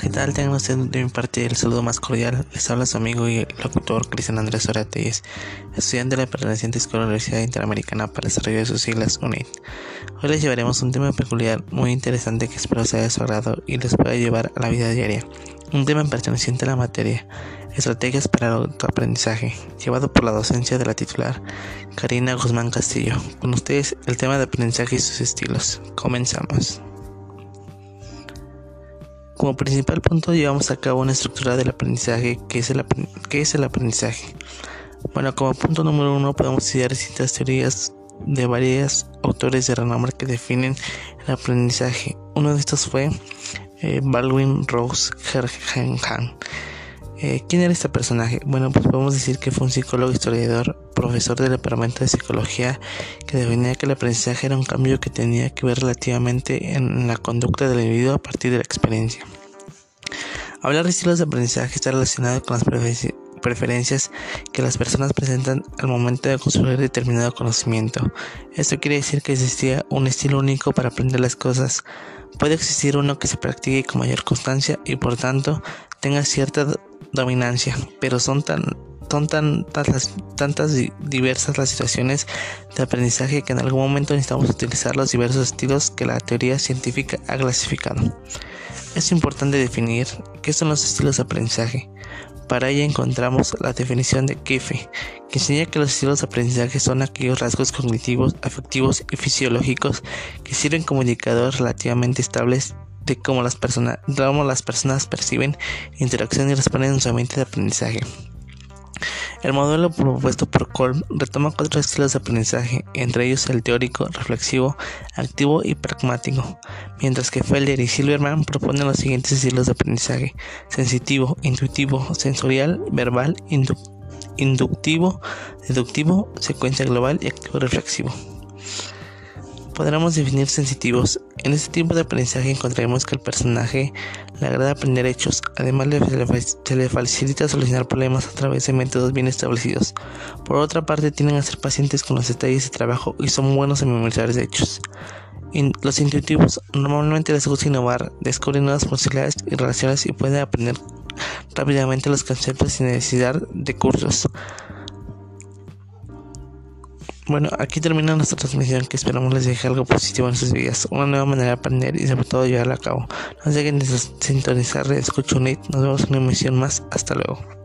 tal? Tengan ustedes de mi parte el saludo más cordial. Les habla su amigo y locutor Cristian Andrés Orates, estudiante de la perteneciente Escuela Universidad Interamericana para el Desarrollo de sus siglas UNID. Hoy les llevaremos un tema peculiar muy interesante que espero sea de su agrado y les pueda llevar a la vida diaria. Un tema perteneciente a la materia, estrategias para el autoaprendizaje, llevado por la docencia de la titular Karina Guzmán Castillo. Con ustedes el tema de aprendizaje y sus estilos. Comenzamos. Como principal punto llevamos a cabo una estructura del aprendizaje que es el, es el aprendizaje. Bueno, como punto número uno podemos estudiar distintas teorías de varios autores de renombre que definen el aprendizaje. Uno de estos fue eh, Baldwin Rose Hergenhan eh, ¿Quién era este personaje? Bueno, pues podemos decir que fue un psicólogo historiador, profesor del departamento de psicología, que definía que el aprendizaje era un cambio que tenía que ver relativamente en la conducta del individuo a partir de la experiencia. Hablar de estilos de aprendizaje está relacionado con las preferencias que las personas presentan al momento de construir determinado conocimiento. Esto quiere decir que existía un estilo único para aprender las cosas. Puede existir uno que se practique con mayor constancia y por tanto tenga cierta dominancia, pero son tan son tantas, tantas diversas las situaciones de aprendizaje que en algún momento necesitamos utilizar los diversos estilos que la teoría científica ha clasificado. Es importante definir qué son los estilos de aprendizaje. Para ello encontramos la definición de Kefe, que enseña que los estilos de aprendizaje son aquellos rasgos cognitivos, afectivos y fisiológicos que sirven como indicadores relativamente estables de cómo las, personas, cómo las personas perciben interacción y responden en su ambiente de aprendizaje. El modelo propuesto por Kolb retoma cuatro estilos de aprendizaje, entre ellos el teórico, reflexivo, activo y pragmático, mientras que Felder y Silverman proponen los siguientes estilos de aprendizaje: sensitivo, intuitivo, sensorial, verbal, inductivo, deductivo, secuencia global y activo reflexivo podremos definir sensitivos. En este tipo de aprendizaje encontraremos que al personaje le agrada aprender hechos, además se le facilita solucionar problemas a través de métodos bien establecidos. Por otra parte, tienden a ser pacientes con los detalles de trabajo y son buenos en memorizar hechos. los intuitivos normalmente les gusta innovar, descubrir nuevas posibilidades y relaciones y pueden aprender rápidamente los conceptos sin necesidad de cursos. Bueno, aquí termina nuestra transmisión que esperamos les deje algo positivo en sus vidas, una nueva manera de aprender y sobre todo llevarla a cabo. No dejen de sintonizar, escucho Nos vemos en una emisión más. Hasta luego.